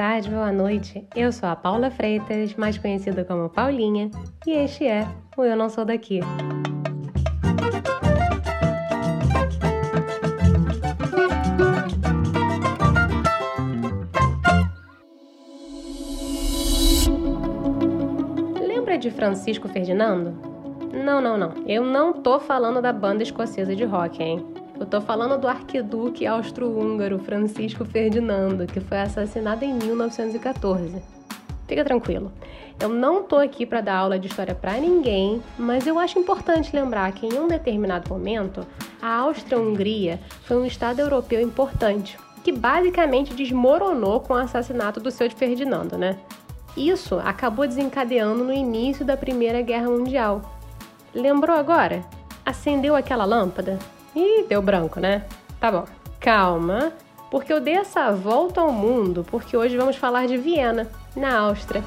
tarde, boa noite. Eu sou a Paula Freitas, mais conhecida como Paulinha, e este é o Eu Não Sou Daqui. Lembra de Francisco Ferdinando? Não, não, não. Eu não tô falando da banda escocesa de rock, hein? Eu tô falando do arquiduque austro-húngaro Francisco Ferdinando, que foi assassinado em 1914. Fica tranquilo. Eu não tô aqui para dar aula de história para ninguém, mas eu acho importante lembrar que em um determinado momento, a Áustria-Hungria foi um estado europeu importante, que basicamente desmoronou com o assassinato do seu de Ferdinando, né? Isso acabou desencadeando no início da Primeira Guerra Mundial. Lembrou agora? Acendeu aquela lâmpada? Ih, deu branco, né? Tá bom. Calma, porque eu dei essa volta ao mundo, porque hoje vamos falar de Viena, na Áustria.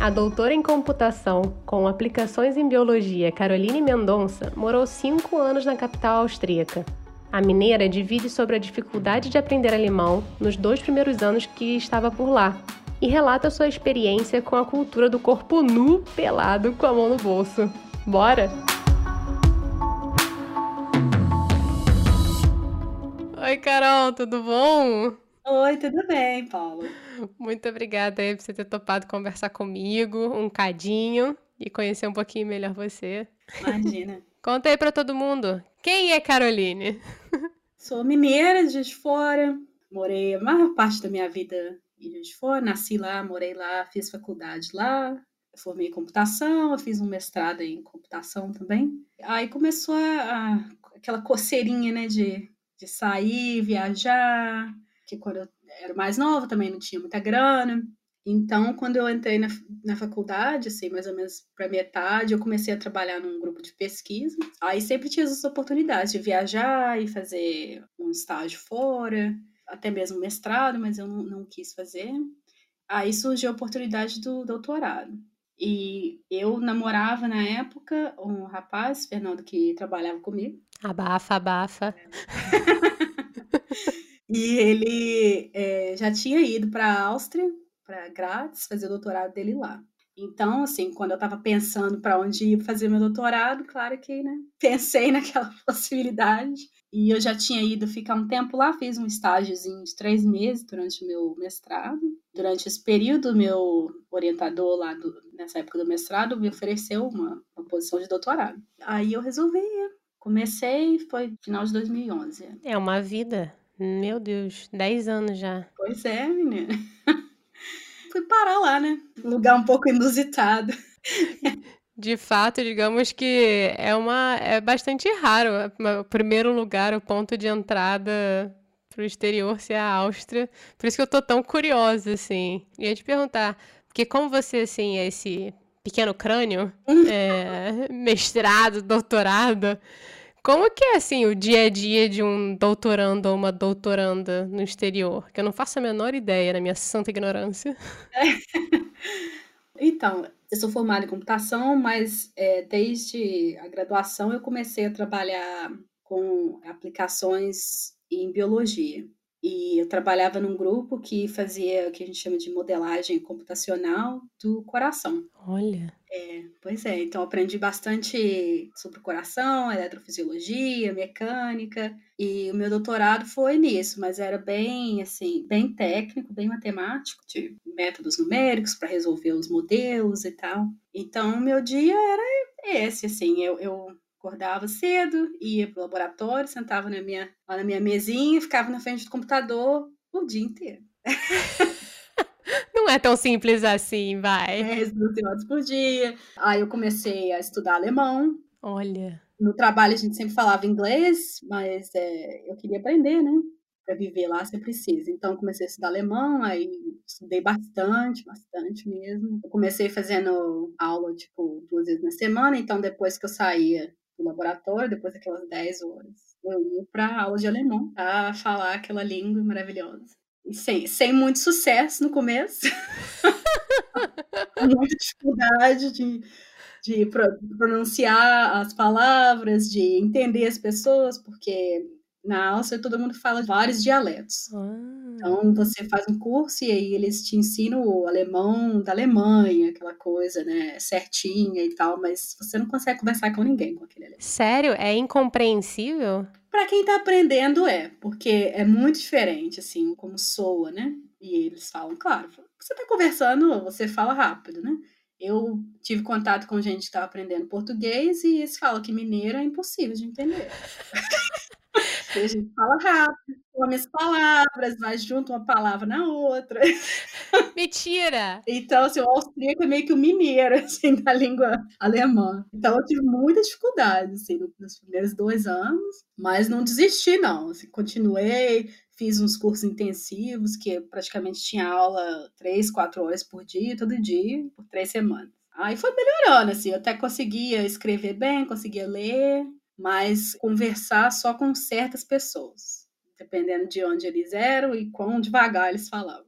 A doutora em computação, com aplicações em biologia, Caroline Mendonça, morou cinco anos na capital austríaca. A mineira divide sobre a dificuldade de aprender alemão nos dois primeiros anos que estava por lá, e relata sua experiência com a cultura do corpo nu pelado com a mão no bolso. Bora? Oi, Carol, tudo bom? Oi, tudo bem, Paulo? Muito obrigada aí por você ter topado conversar comigo um cadinho e conhecer um pouquinho melhor você. Imagina. Conta aí para todo mundo, quem é Caroline? Sou mineira de Fora, morei a maior parte da minha vida em de Fora, nasci lá, morei lá, fiz faculdade lá, formei computação, fiz um mestrado em computação também. Aí começou a, a, aquela coceirinha, né, de, de sair, viajar, que quando eu era mais nova também não tinha muita grana. Então, quando eu entrei na, na faculdade, assim, mais ou menos para metade, eu comecei a trabalhar num grupo de pesquisa. Aí sempre tinha as oportunidades de viajar e fazer um estágio fora até mesmo mestrado, mas eu não, não quis fazer. Aí surgiu a oportunidade do doutorado. E eu namorava na época um rapaz, Fernando, que trabalhava comigo. Abafa, abafa. e ele é, já tinha ido para a Áustria, para Graz, fazer o doutorado dele lá. Então, assim, quando eu estava pensando para onde ir fazer meu doutorado, claro que, né, pensei naquela possibilidade. E eu já tinha ido ficar um tempo lá, fiz um estágiozinho de três meses durante o meu mestrado. Durante esse período, meu orientador lá do, nessa época do mestrado me ofereceu uma, uma posição de doutorado. Aí eu resolvi ir. Comecei, foi final de 2011. É uma vida. Meu Deus, 10 anos já. Pois é, menina. Fui parar lá, né? Lugar um pouco inusitado. De fato, digamos que é uma é bastante raro o primeiro lugar, o ponto de entrada para o exterior ser a Áustria. Por isso que eu tô tão curiosa, assim. E ia te perguntar, porque como você, assim, é esse pequeno crânio, é, mestrado, doutorado, como que é, assim, o dia a dia de um doutorando ou uma doutoranda no exterior? Que eu não faço a menor ideia, na minha santa ignorância. Então, eu sou formada em computação, mas é, desde a graduação eu comecei a trabalhar com aplicações em biologia. E eu trabalhava num grupo que fazia o que a gente chama de modelagem computacional do coração. Olha. É, pois é, então aprendi bastante sobre o coração, eletrofisiologia, mecânica, e o meu doutorado foi nisso, mas era bem assim, bem técnico, bem matemático, de métodos numéricos para resolver os modelos e tal. Então, meu dia era esse, assim, eu, eu acordava cedo, ia para o laboratório, sentava na minha, na minha mesinha, ficava na frente do computador o dia inteiro. Não é tão simples assim, vai. 10, 12 horas por dia. Aí eu comecei a estudar alemão. Olha. No trabalho a gente sempre falava inglês, mas é, eu queria aprender, né? Para viver lá você precisa. Então comecei a estudar alemão, aí estudei bastante, bastante mesmo. Eu comecei fazendo aula, tipo, duas vezes na semana, então depois que eu saía do laboratório, depois daquelas 10 horas, eu ia para aula de alemão, para falar aquela língua maravilhosa. E sem, sem muito sucesso no começo. muita dificuldade de, de pronunciar as palavras, de entender as pessoas, porque na Áustria todo mundo fala vários dialetos. Ah. Então você faz um curso e aí eles te ensinam o alemão da Alemanha, aquela coisa, né, certinha e tal, mas você não consegue conversar com ninguém com aquele alemão. Sério? É incompreensível? Para quem tá aprendendo é, porque é muito diferente assim como soa, né? E eles falam, claro, você tá conversando, você fala rápido, né? Eu tive contato com gente que estava aprendendo português e eles falam que mineiro é impossível de entender. a gente fala rápido, come as palavras, vai junto uma palavra na outra. Mentira! Então, assim, o austríaco é meio que o mineiro, assim, da língua alemã. Então, eu tive muita dificuldade, assim, nos primeiros dois anos, mas não desisti, não. Assim, continuei, fiz uns cursos intensivos, que praticamente tinha aula três, quatro horas por dia, todo dia, por três semanas. Aí foi melhorando, assim, eu até conseguia escrever bem, conseguia ler, mas conversar só com certas pessoas, dependendo de onde eles eram e quão devagar eles falavam.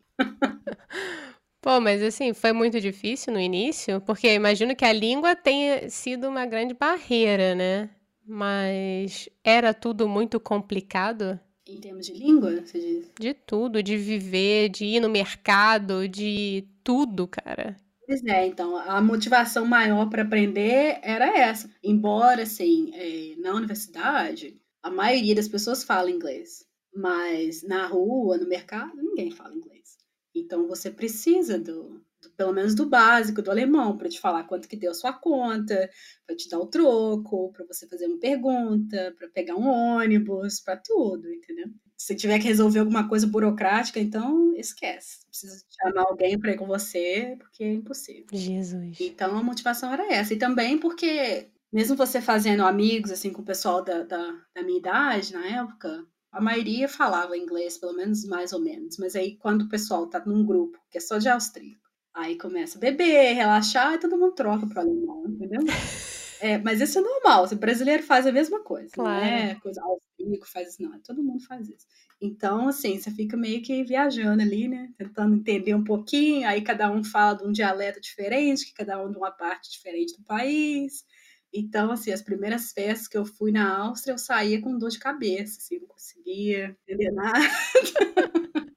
Pô, mas assim, foi muito difícil no início, porque eu imagino que a língua tenha sido uma grande barreira, né? Mas era tudo muito complicado? Em termos de língua, você diz? De tudo, de viver, de ir no mercado, de tudo, cara. Pois é, então, a motivação maior para aprender era essa. Embora, assim, é, na universidade, a maioria das pessoas fala inglês, mas na rua, no mercado, ninguém fala inglês. Então, você precisa do, do pelo menos do básico, do alemão, para te falar quanto que deu a sua conta, para te dar o troco, para você fazer uma pergunta, para pegar um ônibus, para tudo, entendeu? se tiver que resolver alguma coisa burocrática, então esquece. Precisa chamar alguém para ir com você, porque é impossível. Jesus. Então a motivação era essa. E também porque, mesmo você fazendo amigos assim com o pessoal da, da, da minha idade na época, a maioria falava inglês, pelo menos mais ou menos. Mas aí quando o pessoal tá num grupo que é só de austríaco, aí começa a beber, relaxar, e todo mundo troca pro alemão, entendeu? É, mas isso é normal. O brasileiro faz a mesma coisa. Claro. Não é coisa austríaco faz isso, não. Todo mundo faz isso. Então, assim, você fica meio que viajando ali, né? Tentando entender um pouquinho. Aí cada um fala de um dialeto diferente, que cada um de uma parte diferente do país. Então, assim, as primeiras festas que eu fui na Áustria, eu saía com dor de cabeça, assim, não conseguia entender nada.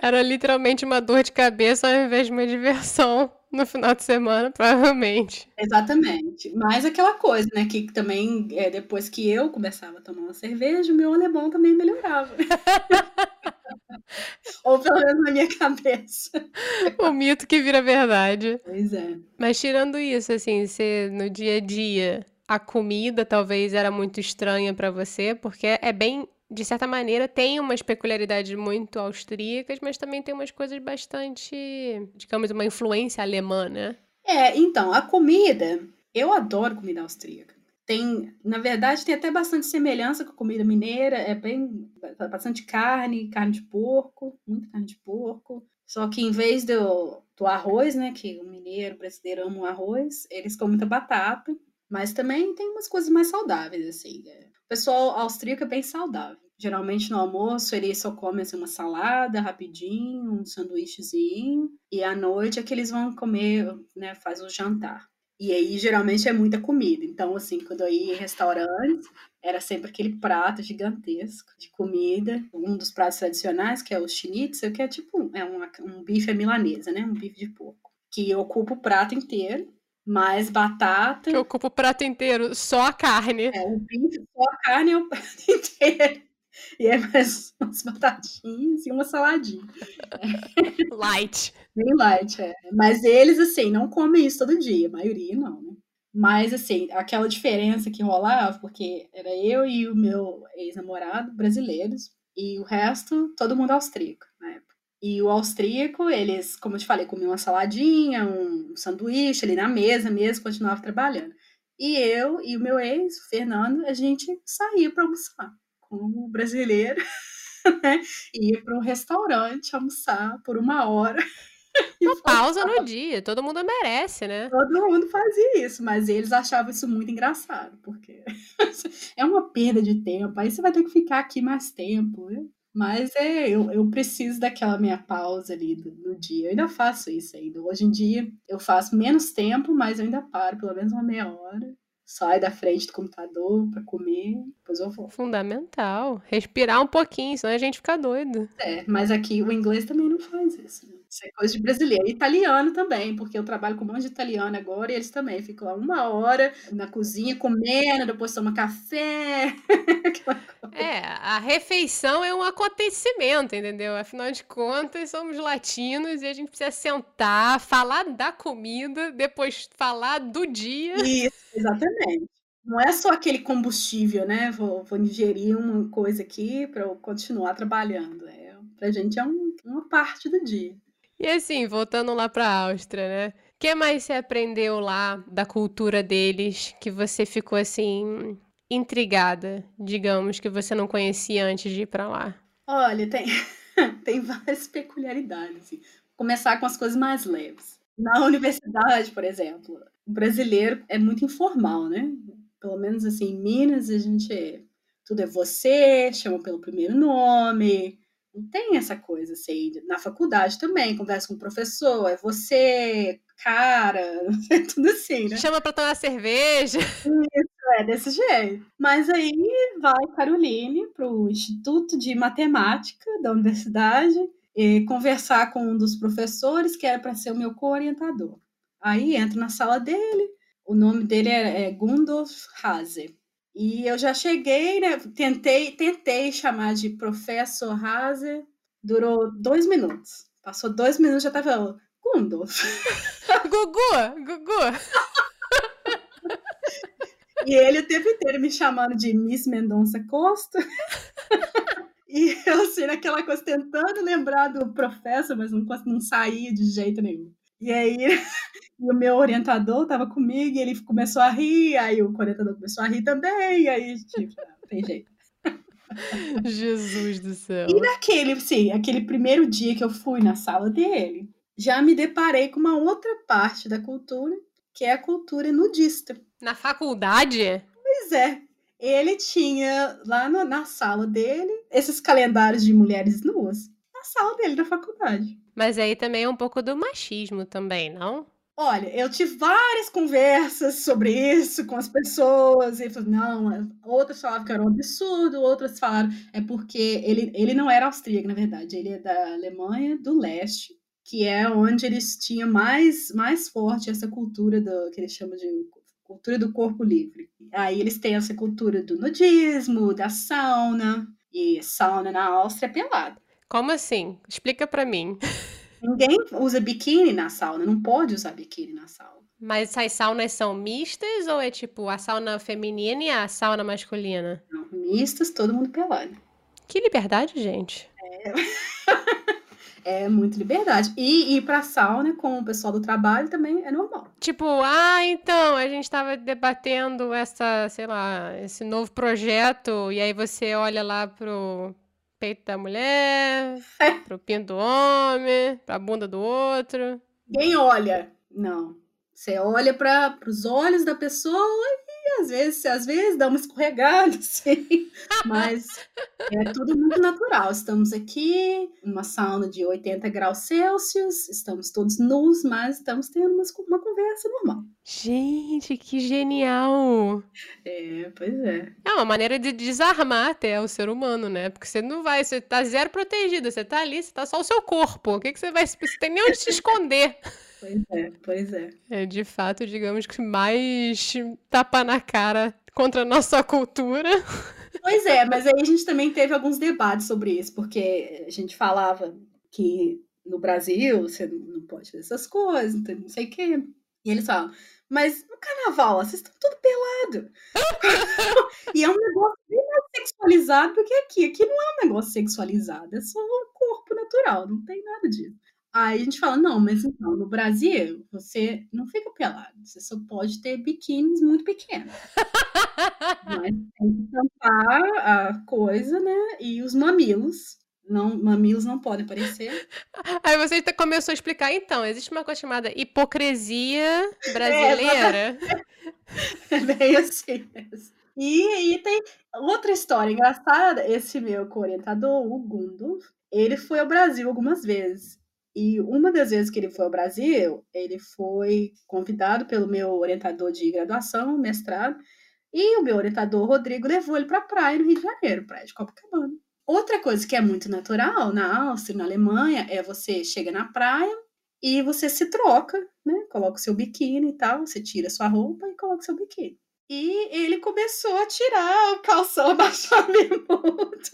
Era literalmente uma dor de cabeça ao invés de uma diversão no final de semana, provavelmente. Exatamente. Mas aquela coisa, né, que também, é, depois que eu começava a tomar uma cerveja, o meu alemão também melhorava. Ou pelo menos na minha cabeça. O mito que vira verdade. Pois é. Mas tirando isso, assim, você no dia a dia, a comida talvez era muito estranha para você, porque é bem de certa maneira, tem umas peculiaridades muito austríacas, mas também tem umas coisas bastante, digamos, uma influência alemã, né? É, então, a comida, eu adoro comida austríaca. Tem, na verdade, tem até bastante semelhança com a comida mineira, é bem bastante carne, carne de porco, muita carne de porco. Só que em vez do, do arroz, né, que o mineiro, o brasileiro ama o arroz, eles comem muita batata, mas também tem umas coisas mais saudáveis, assim. É o pessoal austríaco é bem saudável. Geralmente no almoço eles só comem assim, uma salada rapidinho, um sanduíchezinho, e à noite é que eles vão comer, né, faz o jantar. E aí geralmente é muita comida. Então, assim, quando eu ia em restaurantes, era sempre aquele prato gigantesco de comida. Um dos pratos tradicionais, que é o schnitzel, que é tipo é uma, um bife à milanesa, né? Um bife de porco. Que ocupa o prato inteiro mais batata. Que ocupa o prato inteiro, só a carne. É, o bife, só a carne é o prato inteiro. E é mais umas batatinhas e uma saladinha. Light. Bem light, é. Mas eles, assim, não comem isso todo dia, a maioria não, né? Mas, assim, aquela diferença que rolava, porque era eu e o meu ex-namorado brasileiros, e o resto, todo mundo austríaco. E o austríaco, eles, como eu te falei, comiam uma saladinha, um sanduíche ali na mesa mesmo, continuava trabalhando. E eu e o meu ex, o Fernando, a gente saía para almoçar como brasileiro, né? Ia para um restaurante almoçar por uma hora. Uma pausa no dia, todo mundo merece, né? Todo mundo fazia isso, mas eles achavam isso muito engraçado, porque é uma perda de tempo, aí você vai ter que ficar aqui mais tempo. Né? Mas é, eu, eu preciso daquela minha pausa ali do, do, dia. Eu ainda faço isso ainda. Hoje em dia eu faço menos tempo, mas eu ainda paro pelo menos uma meia hora. sai da frente do computador para comer, depois eu vou. Fundamental. Respirar um pouquinho, senão a gente fica doido. É, mas aqui o inglês também não faz isso. Né? Isso é coisa de brasileiro. Italiano também, porque eu trabalho com um monte de italiano agora e eles também ficam lá uma hora na cozinha comendo, depois tomam café. é, a refeição é um acontecimento, entendeu? Afinal de contas, somos latinos e a gente precisa sentar, falar da comida, depois falar do dia. Isso, exatamente. Não é só aquele combustível, né? Vou, vou ingerir uma coisa aqui para eu continuar trabalhando. É, pra gente é um, uma parte do dia. E assim, voltando lá para a Áustria, né? O que mais você aprendeu lá da cultura deles que você ficou assim intrigada, digamos, que você não conhecia antes de ir para lá? Olha, tem, tem várias peculiaridades. Assim. Começar com as coisas mais leves. Na universidade, por exemplo, o brasileiro é muito informal, né? Pelo menos assim, em Minas, a gente é, tudo é você, chama pelo primeiro nome, não tem essa coisa, assim. Na faculdade também, conversa com o professor, é você, cara, é tudo assim, né? Chama pra tomar cerveja. É desse jeito. Mas aí vai Caroline pro Instituto de Matemática da universidade e conversar com um dos professores que era para ser o meu co-orientador. Aí entro na sala dele, o nome dele é, é Gundolf Hase. E eu já cheguei, né? Tentei, tentei chamar de professor Hase, durou dois minutos. Passou dois minutos, já tava Gundo. Gugu, Gugu. E ele o tempo inteiro me chamando de Miss Mendonça Costa. e eu, assim, naquela coisa, tentando lembrar do professor, mas não, não saía de jeito nenhum. E aí, o meu orientador estava comigo e ele começou a rir, aí o orientador começou a rir também, e aí, tipo, tem jeito. Jesus do céu. E naquele, sim, aquele primeiro dia que eu fui na sala dele, já me deparei com uma outra parte da cultura, que é a cultura nudista. Na faculdade? Pois é. Ele tinha lá no, na sala dele esses calendários de mulheres nuas. Na sala dele da faculdade. Mas aí também é um pouco do machismo também, não? Olha, eu tive várias conversas sobre isso com as pessoas, e não, outras falavam que era um absurdo, outras falaram é porque ele, ele não era austríaco, na verdade, ele é da Alemanha do Leste, que é onde eles tinham mais, mais forte essa cultura do que eles chamam de cultura do corpo livre. Aí eles têm essa cultura do nudismo, da sauna, e sauna na Áustria é pelada. Como assim? Explica para mim. Ninguém usa biquíni na sauna, não pode usar biquíni na sauna. Mas essas saunas são mistas ou é tipo a sauna feminina e a sauna masculina? Não, mistas, todo mundo pelado. Que liberdade, gente. É, é muito liberdade. E ir pra sauna com o pessoal do trabalho também é normal. Tipo, ah, então, a gente tava debatendo essa, sei lá, esse novo projeto, e aí você olha lá pro, peito da mulher, é. pro pinto do homem, pra bunda do outro. Quem olha? Não. Você olha para os olhos da pessoa às vezes, às vezes dá uma escorregada, sim, mas é tudo muito natural. Estamos aqui numa sauna de 80 graus Celsius, estamos todos nus, mas estamos tendo uma, uma conversa normal. Gente, que genial! É, pois é. É uma maneira de desarmar até o ser humano, né? Porque você não vai, você tá zero protegido, você tá ali, você tá só o seu corpo. O que, que você vai. Você tem nem onde se esconder. Pois é, pois é. É de fato, digamos que mais tapa na cara contra a nossa cultura. Pois é, mas aí a gente também teve alguns debates sobre isso, porque a gente falava que no Brasil você não pode fazer essas coisas, não sei o quê. E eles falam, mas no carnaval, vocês estão tudo pelado. e é um negócio bem mais sexualizado do que aqui. Aqui não é um negócio sexualizado, é só um corpo natural, não tem nada disso. Aí a gente fala, não, mas então, no Brasil, você não fica pelado, você só pode ter biquínis muito pequenos. mas tem que tampar a coisa, né? E os mamilos. Não, mamilos não podem aparecer. Aí você começou a explicar, então, existe uma coisa chamada hipocrisia brasileira. É, é bem assim mesmo. E aí tem outra história engraçada. Esse meu orientador, o Gundo, ele foi ao Brasil algumas vezes. E uma das vezes que ele foi ao Brasil, ele foi convidado pelo meu orientador de graduação, mestrado, e o meu orientador, Rodrigo, levou ele para a praia no Rio de Janeiro, praia de Copacabana. Outra coisa que é muito natural na Áustria, na Alemanha, é você chega na praia e você se troca, né? Coloca o seu biquíni e tal, você tira sua roupa e coloca o seu biquíni. E ele começou a tirar o calção abaixamento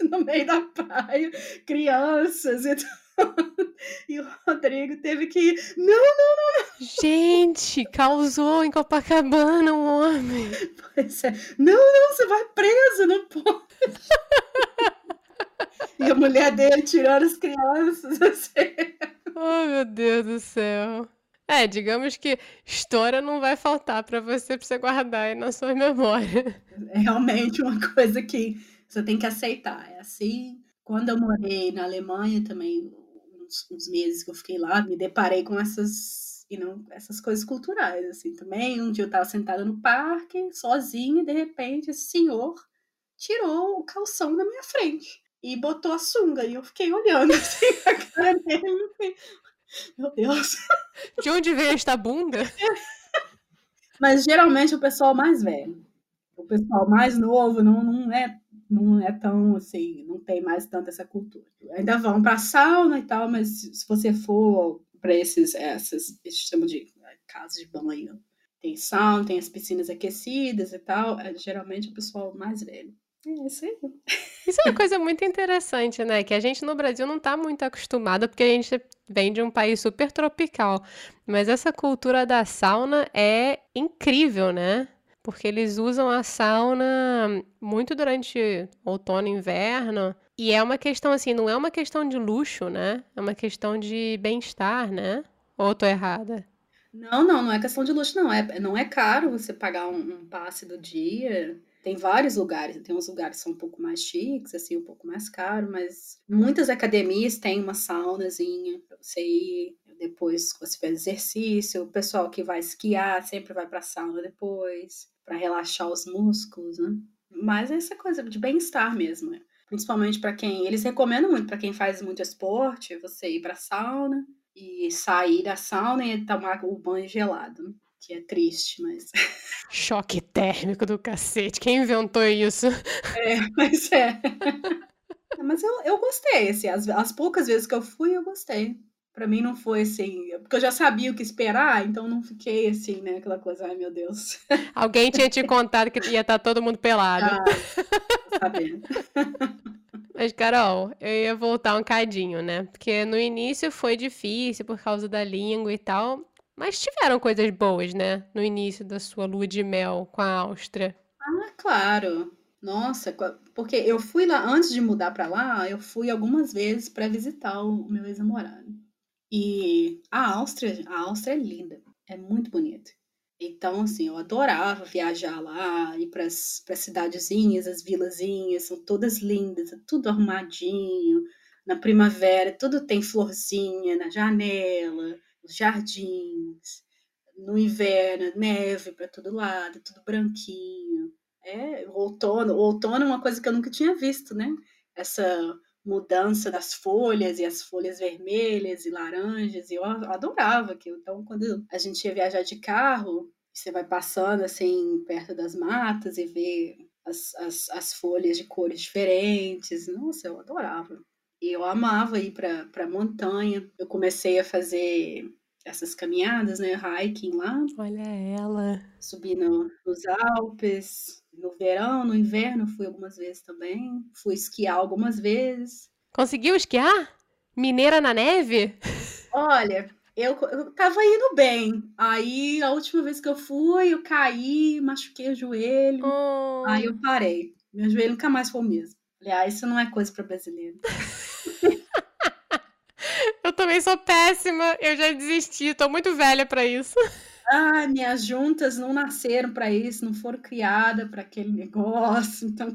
no meio da praia, crianças e tudo. E o Rodrigo teve que. Não, não, não, não. Gente, causou em Copacabana um homem. Pois é. Não, não, você vai preso, não pode. E a mulher dele tirando as crianças, assim. Oh, meu Deus do céu. É, digamos que história não vai faltar para você, pra você guardar aí na sua memória. É realmente uma coisa que você tem que aceitar. É assim. Quando eu morei na Alemanha também, uns, uns meses que eu fiquei lá, me deparei com essas, know, essas coisas culturais, assim, também. Um dia eu estava sentada no parque, sozinha, e de repente esse senhor tirou o calção na minha frente e botou a sunga, e eu fiquei olhando assim a cara dele, meu Deus. De onde veio esta bunda? Mas geralmente o pessoal mais velho. O pessoal mais novo não, não é não é tão assim, não tem mais tanta essa cultura. Ainda vão para sauna e tal, mas se você for para esses, essas, eles chamam de né, casas de banho, tem sauna, tem as piscinas aquecidas e tal, é, geralmente o pessoal mais velho. É isso aí. Isso é uma coisa muito interessante, né? Que a gente no Brasil não está muito acostumado, porque a gente vem de um país super tropical. Mas essa cultura da sauna é incrível, né? Porque eles usam a sauna muito durante outono e inverno. E é uma questão assim, não é uma questão de luxo, né? É uma questão de bem-estar, né? Ou tô errada? Não, não, não é questão de luxo, não. É, não é caro você pagar um, um passe do dia. Tem vários lugares, tem uns lugares que são um pouco mais chiques, assim, um pouco mais caro, mas muitas academias têm uma saunazinha pra você ir depois que você faz exercício. O pessoal que vai esquiar sempre vai pra sauna depois para relaxar os músculos, né? Mas é essa coisa de bem-estar mesmo, né? principalmente para quem eles recomendam muito para quem faz muito esporte, você ir para sauna e sair da sauna e tomar o banho gelado, né? que é triste, mas choque térmico do cacete. Quem inventou isso? É, mas é. mas eu, eu gostei, assim, as, as poucas vezes que eu fui, eu gostei para mim não foi assim, porque eu já sabia o que esperar, então não fiquei assim, né, aquela coisa, ai meu Deus. Alguém tinha te contado que ia estar todo mundo pelado. Ah, sabendo. Mas, Carol, eu ia voltar um cadinho, né? Porque no início foi difícil por causa da língua e tal, mas tiveram coisas boas, né? No início da sua lua de mel com a Áustria. Ah, claro. Nossa, porque eu fui lá antes de mudar para lá, eu fui algumas vezes para visitar o meu ex-namorado. E a Áustria, a Áustria é linda, é muito bonita. Então, assim, eu adorava viajar lá, ir para as cidadezinhas, as vilazinhas, são todas lindas, é tudo arrumadinho. Na primavera, tudo tem florzinha na janela, os jardins. No inverno, neve para todo lado, tudo branquinho. É, o outono, o outono é uma coisa que eu nunca tinha visto, né? Essa mudança das folhas e as folhas vermelhas e laranjas, e eu adorava aquilo. Então, quando a gente ia viajar de carro, você vai passando assim perto das matas e vê as, as, as folhas de cores diferentes. Nossa, eu adorava. E eu amava ir para a montanha. Eu comecei a fazer essas caminhadas, né? Hiking lá. Olha ela. Subir no, nos Alpes, no verão, no inverno fui algumas vezes também. Fui esquiar algumas vezes. Conseguiu esquiar? Mineira na neve? Olha, eu, eu tava indo bem. Aí a última vez que eu fui, eu caí, machuquei o joelho. Oh. Aí eu parei. Meu joelho nunca mais foi o mesmo. Falei, ah, isso não é coisa para brasileiro. eu também sou péssima. Eu já desisti. Tô muito velha para isso. Ah, minhas juntas não nasceram para isso, não foram criadas para aquele negócio. Então,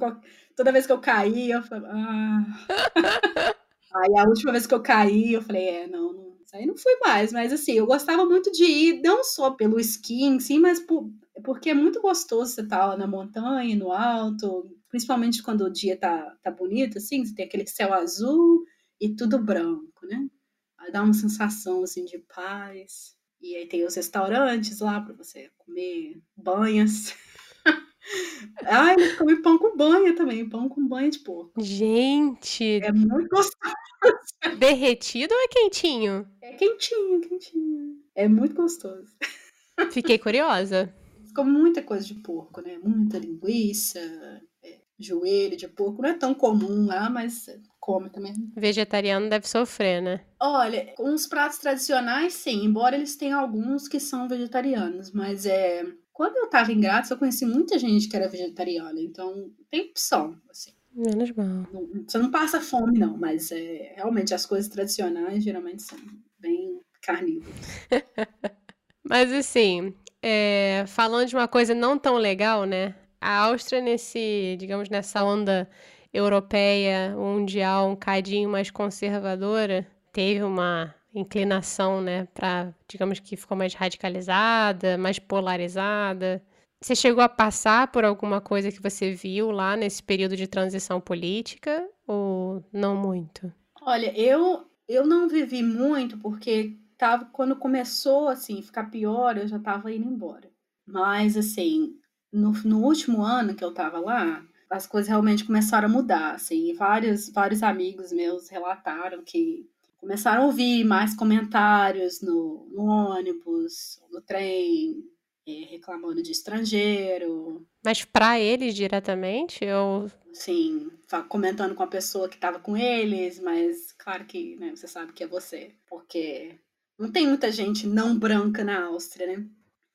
toda vez que eu caí, eu falei, ah. aí a última vez que eu caí, eu falei, é, não, não, isso aí não fui mais. Mas assim, eu gostava muito de ir, não só pelo esqui sim, mas por, porque é muito gostoso você estar tá na montanha, no alto, principalmente quando o dia tá, tá bonito, assim, você tem aquele céu azul e tudo branco, né? dá uma sensação assim de paz. E aí tem os restaurantes lá para você comer banhas. ah, eles comem pão com banha também, pão com banha de porco. Gente! É muito gostoso. Derretido ou é quentinho? É quentinho, quentinho. É muito gostoso. Fiquei curiosa. Ficou muita coisa de porco, né? Muita linguiça, joelho de porco. Não é tão comum lá, mas come também. Vegetariano deve sofrer, né? Olha, os pratos tradicionais, sim. Embora eles tenham alguns que são vegetarianos. Mas é... Quando eu tava em Grátis, eu conheci muita gente que era vegetariana. Então, tem opção, assim. Menos mal. Não, você não passa fome, não. Mas é, realmente, as coisas tradicionais geralmente são bem carnívoras. mas assim, é, falando de uma coisa não tão legal, né? A Áustria, nesse, digamos, nessa onda europeia, mundial, um cadinho mais conservadora, teve uma inclinação, né, para, digamos que ficou mais radicalizada, mais polarizada. Você chegou a passar por alguma coisa que você viu lá nesse período de transição política ou não muito? Olha, eu eu não vivi muito porque tava, quando começou assim, ficar pior, eu já estava indo embora. Mas assim, no, no último ano que eu estava lá, as coisas realmente começaram a mudar, assim, vários, vários amigos meus relataram que começaram a ouvir mais comentários no, no ônibus, no trem, é, reclamando de estrangeiro. Mas para eles diretamente? Ou... Sim, comentando com a pessoa que estava com eles, mas claro que né, você sabe que é você, porque não tem muita gente não branca na Áustria, né?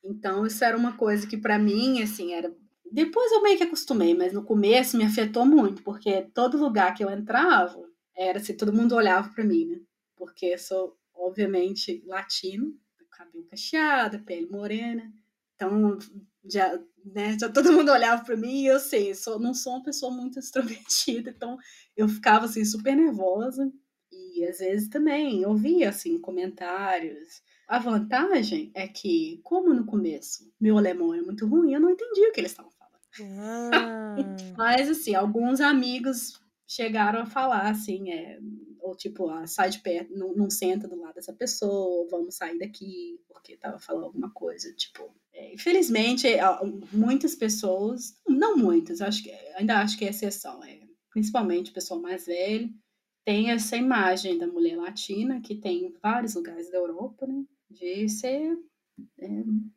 Então, isso era uma coisa que para mim, assim, era. Depois eu meio que acostumei, mas no começo me afetou muito, porque todo lugar que eu entrava era assim, todo mundo olhava para mim, né? Porque eu sou, obviamente, latino, cabelo cacheado, pele morena. Então, já, né, já todo mundo olhava para mim e eu sei, eu sou, não sou uma pessoa muito extrovertida, então eu ficava assim super nervosa. E às vezes também ouvia assim comentários. A vantagem é que, como no começo meu alemão era muito ruim, eu não entendia o que eles estavam falando. Ah. Mas assim, alguns amigos chegaram a falar assim, é, ou tipo, ah, sai de perto, não, não, senta do lado dessa pessoa, vamos sair daqui, porque tava falando alguma coisa, tipo. É, infelizmente, muitas pessoas, não muitas, acho que ainda acho que é exceção, é, principalmente o pessoal mais velho, tem essa imagem da mulher latina, que tem em vários lugares da Europa, né? De ser é,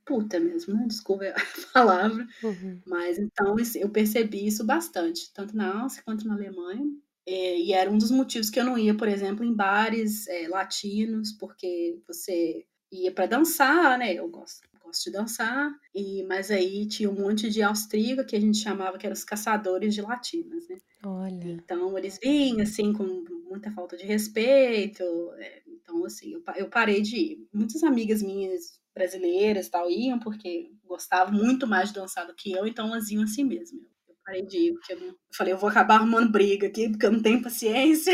puta mesmo, né? Desculpa a palavra. Uhum. Mas então eu percebi isso bastante, tanto na Áustria quanto na Alemanha. É, e era um dos motivos que eu não ia, por exemplo, em bares é, latinos, porque você ia para dançar, né? Eu gosto, gosto de dançar, e mas aí tinha um monte de austríaco que a gente chamava que eram os caçadores de latinas, né? Olha. Então eles vinham assim com muita falta de respeito. É, então assim, eu, eu parei de ir. Muitas amigas minhas brasileiras tal iam porque gostavam muito mais de dançar do que eu, então elas iam assim mesmo. Eu parei de ir porque eu, não, eu falei, eu vou acabar arrumando briga aqui porque eu não tenho paciência.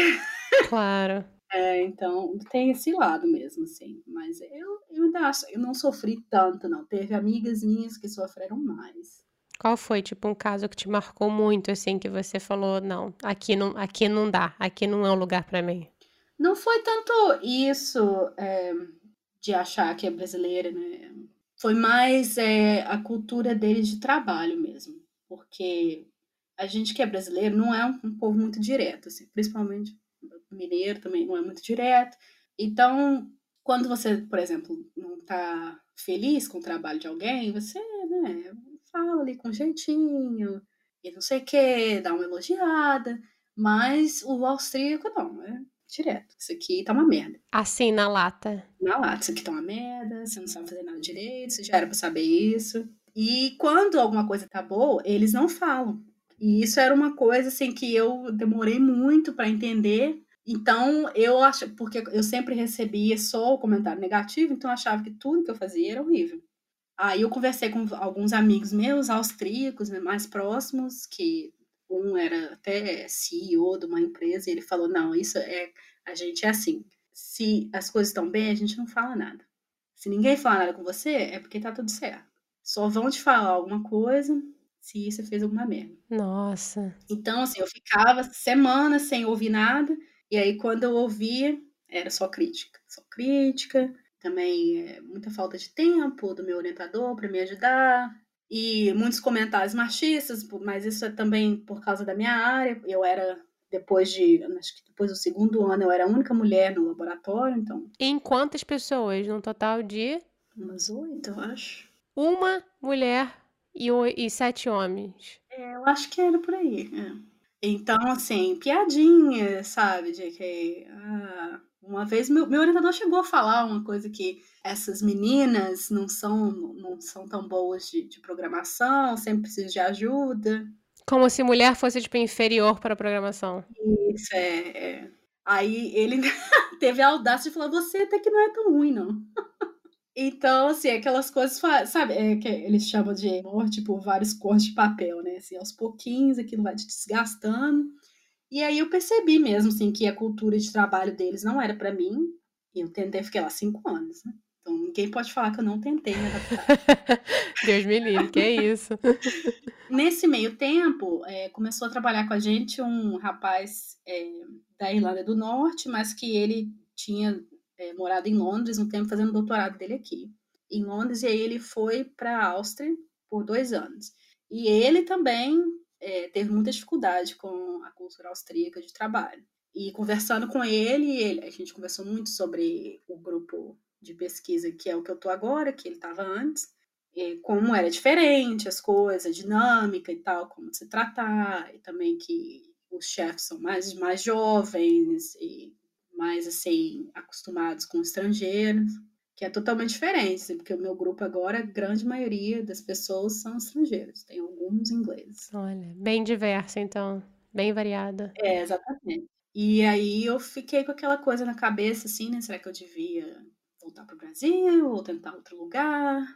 Claro. É, então tem esse lado mesmo, assim. Mas eu, eu ainda acho, eu não sofri tanto, não. Teve amigas minhas que sofreram mais. Qual foi, tipo, um caso que te marcou muito, assim, que você falou, não, aqui não, aqui não dá, aqui não é um lugar para mim? Não foi tanto isso é, de achar que é brasileira, né? Foi mais é, a cultura deles de trabalho mesmo. Porque a gente que é brasileiro não é um, um povo muito direto, assim, principalmente mineiro também não é muito direto. Então, quando você, por exemplo, não está feliz com o trabalho de alguém, você, né, fala ali com jeitinho, e não sei o que, dá uma elogiada, mas o austríaco não, é direto. Isso aqui tá uma merda. Assim, na lata. Na lata, isso aqui tá uma merda, você não sabe fazer nada direito, você já era pra saber isso. E quando alguma coisa tá boa, eles não falam. E isso era uma coisa assim que eu demorei muito para entender. Então, eu acho, porque eu sempre recebia só o comentário negativo, então eu achava que tudo que eu fazia era horrível. Aí eu conversei com alguns amigos meus, austríacos, né, mais próximos, que um era até CEO de uma empresa, e ele falou: não, isso é. A gente é assim. Se as coisas estão bem, a gente não fala nada. Se ninguém fala nada com você, é porque tá tudo certo. Só vão te falar alguma coisa se você fez alguma merda. Nossa. Então, assim, eu ficava semanas sem ouvir nada, e aí quando eu ouvia, era só crítica, só crítica. Também é, muita falta de tempo do meu orientador para me ajudar. E muitos comentários machistas, mas isso é também por causa da minha área. Eu era depois de, acho que depois do segundo ano, eu era a única mulher no laboratório, então. Em quantas pessoas? No total de? Umas oito, eu acho. Uma mulher e, e sete homens. É, eu acho que era por aí. É. Então, assim, piadinha, sabe? De que. Ah, uma vez meu, meu orientador chegou a falar uma coisa que essas meninas não são, não são tão boas de, de programação, sempre precisam de ajuda. Como se mulher fosse, tipo, inferior para a programação. Isso, é. é. Aí ele teve a audácia de falar: você até que não é tão ruim, não. então, assim, aquelas coisas, sabe, é, que eles chamam de amor, tipo, vários cores de papel, né? Assim, aos pouquinhos aquilo vai te desgastando. E aí eu percebi mesmo, assim, que a cultura de trabalho deles não era para mim. E eu tentei, fiquei lá cinco anos, né? Então ninguém pode falar que eu não tentei me adaptar. Deus me livre, que é isso. Nesse meio tempo, é, começou a trabalhar com a gente um rapaz é, da Irlanda do Norte, mas que ele tinha é, morado em Londres um tempo fazendo doutorado dele aqui. Em Londres, e aí ele foi para a Áustria por dois anos. E ele também é, teve muita dificuldade com a cultura austríaca de trabalho. E conversando com ele, ele, a gente conversou muito sobre o grupo de pesquisa, que é o que eu tô agora, que ele estava antes, como era diferente as coisas, a dinâmica e tal, como se tratar, e também que os chefes são mais, mais jovens e mais, assim, acostumados com estrangeiros, que é totalmente diferente, assim, porque o meu grupo agora, a grande maioria das pessoas são estrangeiros, tem alguns ingleses. Olha, bem diversa, então, bem variada. É, exatamente. E aí eu fiquei com aquela coisa na cabeça, assim, né, será que eu devia voltar para o Brasil ou tentar outro lugar.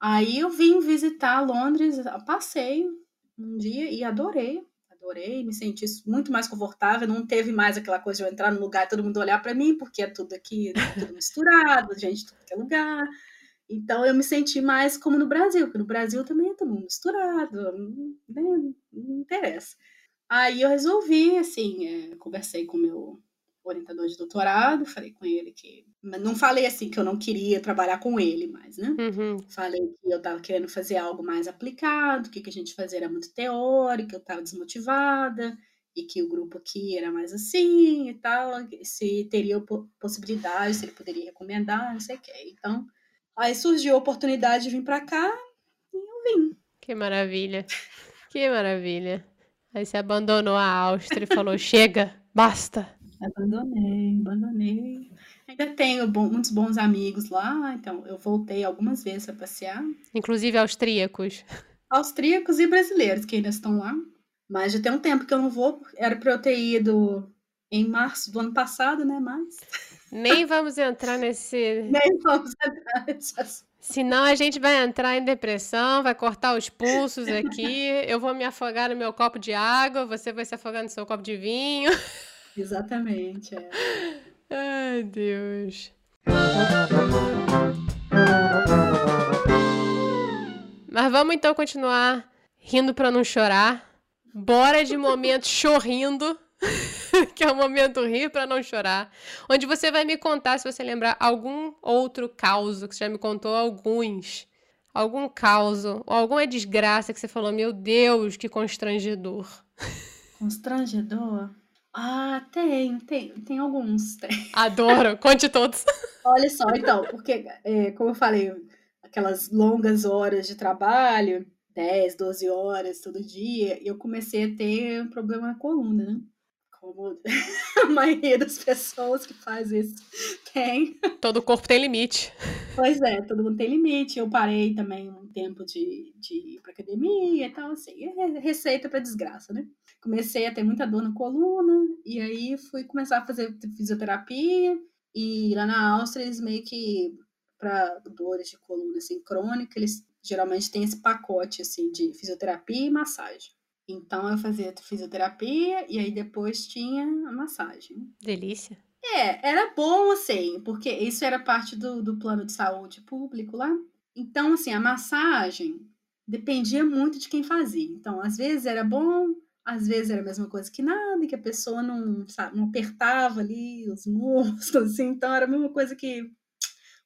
Aí eu vim visitar Londres, passei um dia e adorei. Adorei, me senti muito mais confortável, não teve mais aquela coisa de eu entrar no lugar e todo mundo olhar para mim, porque é tudo aqui, tudo misturado, gente, tudo que é lugar. Então eu me senti mais como no Brasil, porque no Brasil também é tudo misturado, né? não interessa. Aí eu resolvi, assim, é, conversei com meu orientador de doutorado, falei com ele que. Não falei assim que eu não queria trabalhar com ele mais, né? Uhum. Falei que eu estava querendo fazer algo mais aplicado, que o que a gente fazia era muito teórico, eu estava desmotivada, e que o grupo aqui era mais assim e tal, se teria possibilidade, se ele poderia recomendar, não sei o quê. Então, aí surgiu a oportunidade de vir para cá e eu vim. Que maravilha, que maravilha. Aí você abandonou a Áustria e falou: chega, basta. Abandonei, abandonei. Ainda tenho bom, muitos bons amigos lá, então eu voltei algumas vezes para passear. Inclusive austríacos. Austríacos e brasileiros que ainda estão lá. Mas já tem um tempo que eu não vou. Era para eu ter ido em março do ano passado, né? Mas. Nem vamos entrar nesse. Nem vamos entrar nesse assunto. Senão a gente vai entrar em depressão, vai cortar os pulsos aqui. Eu vou me afogar no meu copo de água, você vai se afogar no seu copo de vinho. Exatamente. É. Ai, Deus. Mas vamos então continuar rindo para não chorar. Bora de momento chorrindo, que é o momento rir para não chorar. Onde você vai me contar, se você lembrar, algum outro caos, que você já me contou alguns. Algum caos, ou alguma desgraça que você falou, meu Deus, que constrangedor. Constrangedor? Ah, tem, tem, tem alguns. Tem. Adoro, conte todos. Olha só, então, porque, é, como eu falei, aquelas longas horas de trabalho, 10, 12 horas todo dia, eu comecei a ter um problema na coluna, né? Como a maioria das pessoas que faz isso tem. Todo corpo tem limite. Pois é, todo mundo tem limite. Eu parei também um tempo de, de ir pra academia e tal, assim. É receita para desgraça, né? comecei a ter muita dor na coluna, e aí fui começar a fazer fisioterapia, e lá na Áustria eles meio que, para dores de coluna assim, crônica, eles geralmente têm esse pacote assim de fisioterapia e massagem. Então eu fazia fisioterapia e aí depois tinha a massagem. Delícia. É, era bom assim, porque isso era parte do, do plano de saúde público lá. Então, assim, a massagem dependia muito de quem fazia. Então, às vezes era bom, às vezes era a mesma coisa que nada, e que a pessoa não, sabe, não apertava ali os músculos, assim, então era a mesma coisa que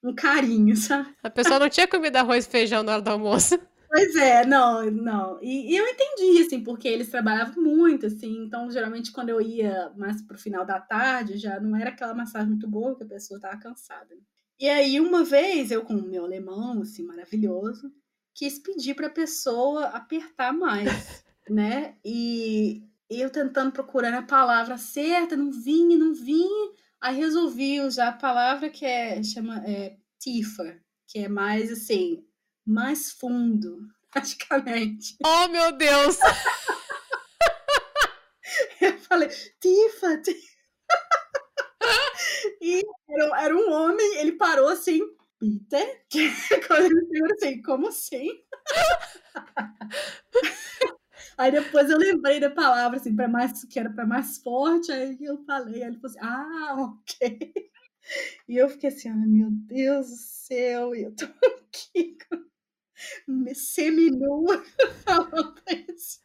um carinho, sabe? A pessoa não tinha comido arroz e feijão na hora do almoço. Pois é, não, não. E, e, eu entendi, assim, porque eles trabalhavam muito, assim, então geralmente quando eu ia mais pro final da tarde, já não era aquela massagem muito boa, que a pessoa tava cansada. E aí, uma vez, eu com o meu alemão, assim, maravilhoso, quis pedir pra pessoa apertar mais, né? E eu tentando procurar a palavra certa, não vinha, não vinha. Aí resolvi usar a palavra que é, chama é, tifa, que é mais assim, mais fundo, praticamente. Oh, meu Deus! Eu falei, Tifa, Tifa. E era, era, um homem, ele parou assim, Peter? Quando ele assim, como assim? Aí depois eu lembrei da palavra, assim, para mais, que era para mais forte, aí eu falei, aí ele falou assim, ah, ok. E eu fiquei assim, ai meu Deus do céu, e eu tô aqui seminua falando isso.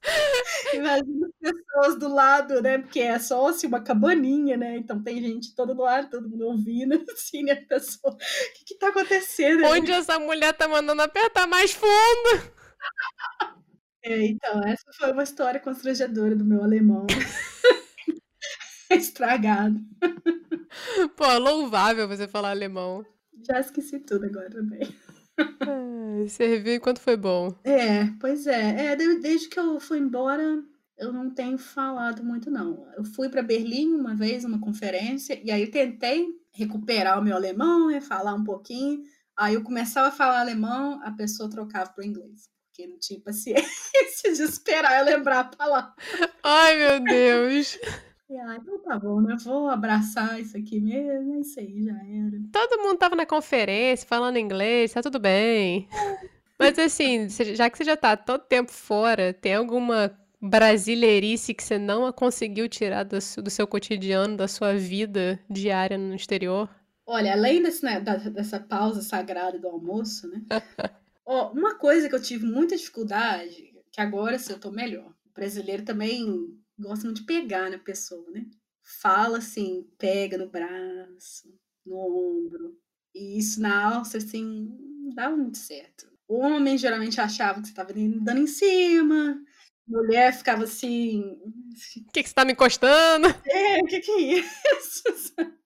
Imagina as pessoas do lado, né? Porque é só assim, uma cabaninha, né? Então tem gente todo lado, todo mundo ouvindo, assim, né? A pessoa, o que que tá acontecendo? Onde essa mulher tá mandando apertar mais fundo? É, então, essa foi uma história constrangedora do meu alemão. Estragado. Pô, louvável você falar alemão. Já esqueci tudo agora também. É, serviu enquanto foi bom. É, pois é. é. Desde que eu fui embora, eu não tenho falado muito, não. Eu fui para Berlim uma vez, uma conferência, e aí tentei recuperar o meu alemão e falar um pouquinho. Aí eu começava a falar alemão, a pessoa trocava para inglês. Porque não tinha paciência de esperar eu lembrar a palavra. Ai, meu Deus! Ah, então tá bom, né? Vou abraçar isso aqui mesmo, é isso aí, já era. Todo mundo tava na conferência falando inglês, tá tudo bem. Mas assim, já que você já tá todo tempo fora, tem alguma brasileirice que você não conseguiu tirar do, do seu cotidiano, da sua vida diária no exterior? Olha, além desse, né, dessa pausa sagrada do almoço, né? ó, uma coisa que eu tive muita dificuldade, que agora sim eu tô melhor. O brasileiro também gosta muito de pegar na pessoa, né? Fala assim, pega no braço, no ombro. E isso na Áustria, assim, não dava muito certo. O homem geralmente achava que você estava dando em cima, mulher ficava assim. O que, que você tá me encostando? É, o que, que é isso?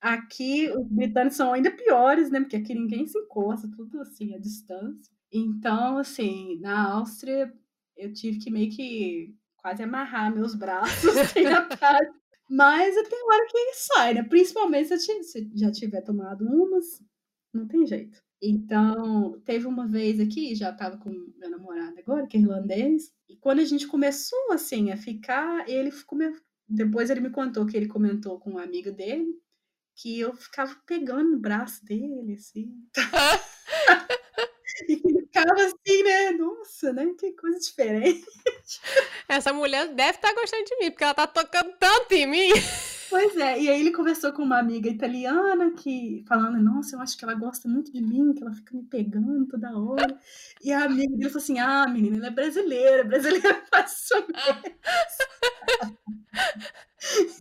Aqui os britânicos são ainda piores, né? Porque aqui ninguém se encosta, tudo assim, à distância. Então, assim, na Áustria, eu tive que meio que quase amarrar meus braços assim. Mas tem hora que sai, né? Principalmente se já tiver tomado umas, não tem jeito. Então, teve uma vez aqui, já tava com meu namorado agora, que é irlandês, e quando a gente começou, assim, a ficar, ele ficou... Depois ele me contou que ele comentou com um amigo dele, que eu ficava pegando no braço dele, assim. e ficava assim, né? Nossa, né? Que coisa diferente. Essa mulher deve estar tá gostando de mim, porque ela tá tocando tanto em mim. Pois é, e aí ele conversou com uma amiga italiana que falando, nossa, eu acho que ela gosta muito de mim, que ela fica me pegando toda hora. E a amiga dele falou assim: ah, menina, ela é brasileira, brasileira faz isso mesmo.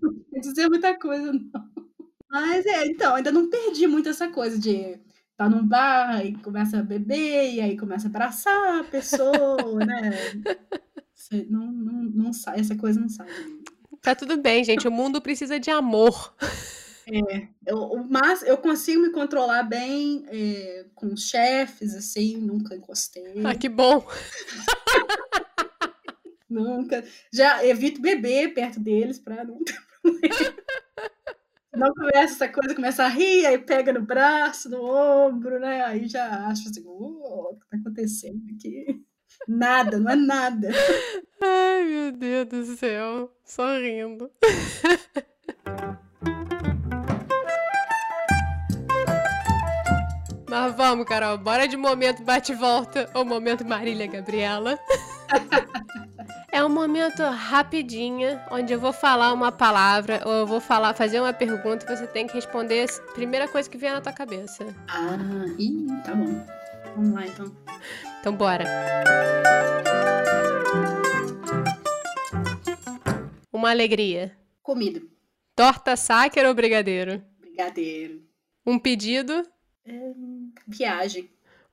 Não quer dizer muita coisa, não. Mas é, então, ainda não perdi muito essa coisa de tá num bar e começa a beber, e aí começa a abraçar a pessoa, né? Não, não, não sai, essa coisa não sai. Tá tudo bem, gente. O mundo precisa de amor. É, eu, mas eu consigo me controlar bem é, com chefes, assim, nunca encostei. Ah, que bom! nunca. Já evito beber perto deles para não ter problema. Não começa essa coisa, começa a rir, aí pega no braço, no ombro, né? Aí já acho assim, o que tá acontecendo aqui? Nada, não é nada. Ai, meu Deus do céu, sorrindo. Mas vamos, Carol, bora de momento bate-volta ou momento Marília Gabriela. É um momento rapidinho, onde eu vou falar uma palavra ou eu vou falar, fazer uma pergunta e você tem que responder a primeira coisa que vier na tua cabeça. Ah, ih, tá bom. Vamos lá então. Então bora. Uma alegria. Comida. Torta sáquer ou brigadeiro? Brigadeiro. Um pedido? É, viagem.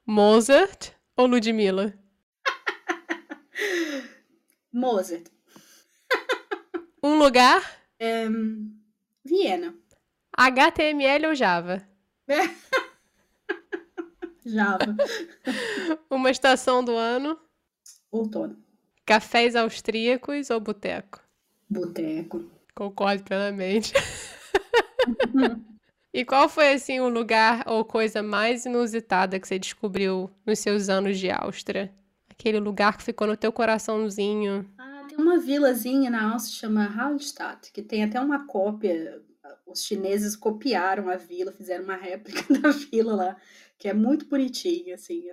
Mozart ou Ludmilla? Mozart. Um lugar? É, Viena. HTML ou Java? Java. Uma estação do ano? Outono. Cafés austríacos ou boteco? Boteco. Concordo plenamente. E qual foi, assim, o lugar ou coisa mais inusitada que você descobriu nos seus anos de Áustria? Aquele lugar que ficou no teu coraçãozinho. Ah, tem uma vilazinha na Áustria que chama Hallstatt, que tem até uma cópia. Os chineses copiaram a vila, fizeram uma réplica da vila lá, que é muito bonitinha, assim.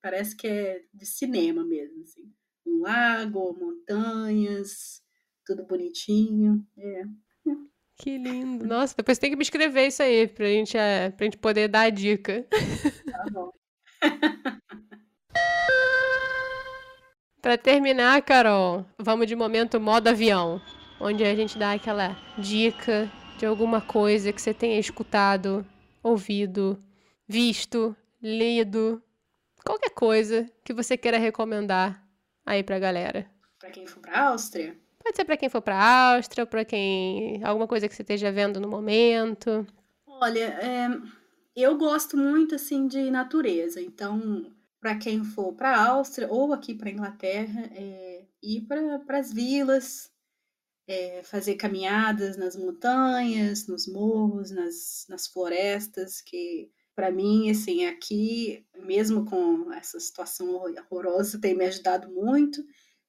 Parece que é de cinema mesmo, assim. Um lago, montanhas, tudo bonitinho. É. Que lindo. Nossa, depois tem que me escrever isso aí pra gente, é, pra gente poder dar a dica. Tá bom. Pra terminar, Carol, vamos de momento modo avião, onde a gente dá aquela dica de alguma coisa que você tenha escutado, ouvido, visto, lido, qualquer coisa que você queira recomendar aí pra galera. Pra quem for pra Áustria? Pode ser pra quem for pra Áustria, pra quem. alguma coisa que você esteja vendo no momento. Olha, é, eu gosto muito assim de natureza, então para quem for para a Áustria ou aqui para a Inglaterra, é, ir para as vilas, é, fazer caminhadas nas montanhas, nos morros, nas, nas florestas, que para mim, assim, aqui, mesmo com essa situação horrorosa, tem me ajudado muito.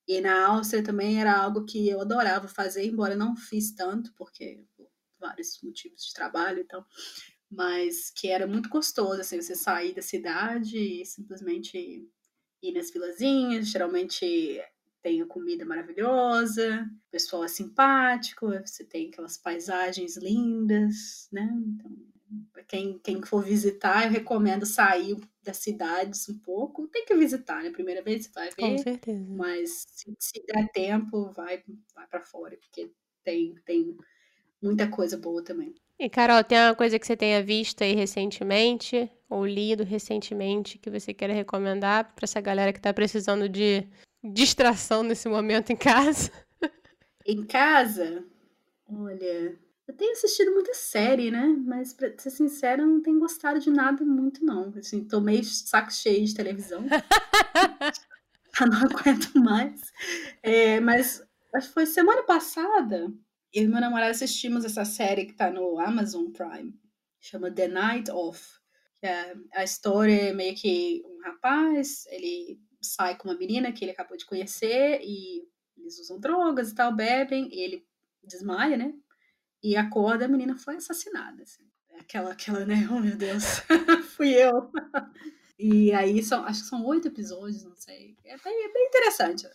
E na Áustria também era algo que eu adorava fazer, embora não fiz tanto, porque por vários motivos de trabalho e então, mas que era muito gostoso, assim, você sair da cidade e simplesmente ir nas vilazinhas, geralmente tem a comida maravilhosa, o pessoal é simpático, você tem aquelas paisagens lindas, né? Então, quem, quem for visitar, eu recomendo sair das cidades um pouco. Tem que visitar, né? Primeira vez você vai ver. Com certeza. Mas se, se der tempo, vai, vai para fora, porque tem, tem muita coisa boa também. E Carol, tem uma coisa que você tenha visto aí recentemente ou lido recentemente que você queira recomendar para essa galera que está precisando de distração nesse momento em casa? Em casa? Olha, eu tenho assistido muita série, né? Mas pra ser sincera, eu não tenho gostado de nada muito, não. Assim, tô meio saco cheio de televisão. não aguento mais. É, mas acho que foi semana passada eu e meu namorado assistimos essa série que tá no Amazon Prime, chama The Night Of. É, a história é meio que um rapaz, ele sai com uma menina que ele acabou de conhecer e eles usam drogas e tal, bebem, e ele desmaia, né? E acorda, a menina foi assassinada. Assim. Aquela, aquela, né? Oh, meu Deus, fui eu. e aí, são, acho que são oito episódios, não sei. É bem, é bem interessante a,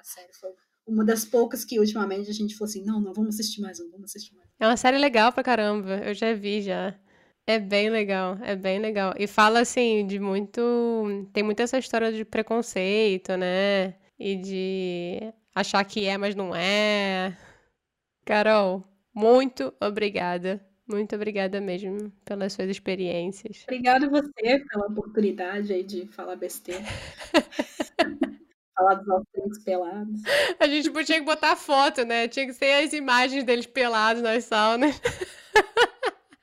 a série. Foi, uma das poucas que ultimamente a gente falou assim, não, não, vamos assistir mais um, vamos assistir mais um. É uma série legal pra caramba, eu já vi já. É bem legal, é bem legal. E fala assim de muito. Tem muita essa história de preconceito, né? E de achar que é, mas não é. Carol, muito obrigada. Muito obrigada mesmo pelas suas experiências. Obrigada você pela oportunidade aí de falar besteira. falar dos austríacos pelados. A gente tinha que botar foto, né? Tinha que ser as imagens deles pelados nas saunas.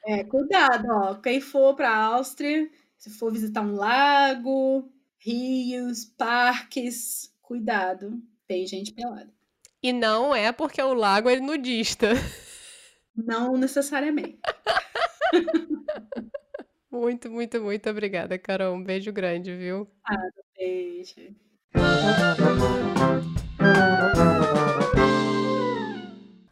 É, cuidado, ó. Quem for para a Áustria, se for visitar um lago, rios, parques, cuidado. Tem gente pelada. E não é porque o lago é nudista. Não necessariamente. muito, muito, muito obrigada, Carol. Um beijo grande, viu? Ah, beijo.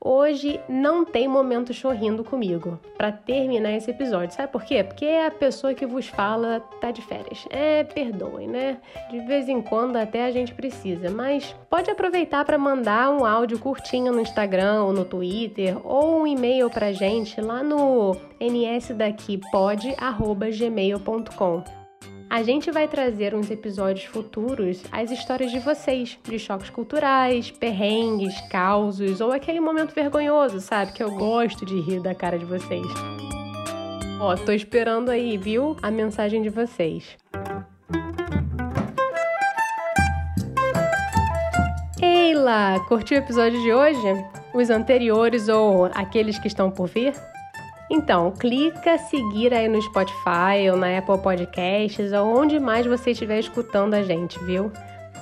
Hoje não tem momento chorrindo comigo para terminar esse episódio. Sabe por quê? Porque a pessoa que vos fala tá de férias. É, perdoem, né? De vez em quando até a gente precisa, mas pode aproveitar para mandar um áudio curtinho no Instagram ou no Twitter ou um e-mail pra gente lá no nsdaqui.gmail.com A gente vai trazer uns episódios futuros as histórias de vocês, de choques culturais, perrengues, causos ou aquele momento vergonhoso, sabe? Que eu gosto de rir da cara de vocês. Ó, tô esperando aí, viu? A mensagem de vocês. Eila, curtiu o episódio de hoje? Os anteriores ou aqueles que estão por vir? Então, clica seguir aí no Spotify ou na Apple Podcasts ou onde mais você estiver escutando a gente, viu?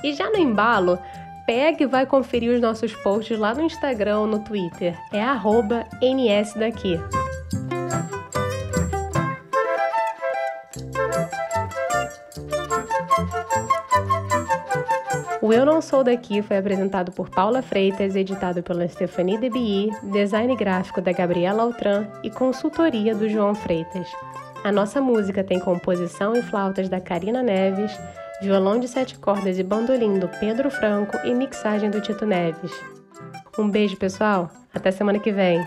E já no embalo, pega e vai conferir os nossos posts lá no Instagram ou no Twitter. É arroba nsdaqui. O Eu Não Sou Daqui foi apresentado por Paula Freitas, editado pela Stephanie Debi, design gráfico da Gabriela Altran e consultoria do João Freitas. A nossa música tem composição e flautas da Karina Neves, violão de sete cordas e bandolim do Pedro Franco e mixagem do Tito Neves. Um beijo, pessoal. Até semana que vem.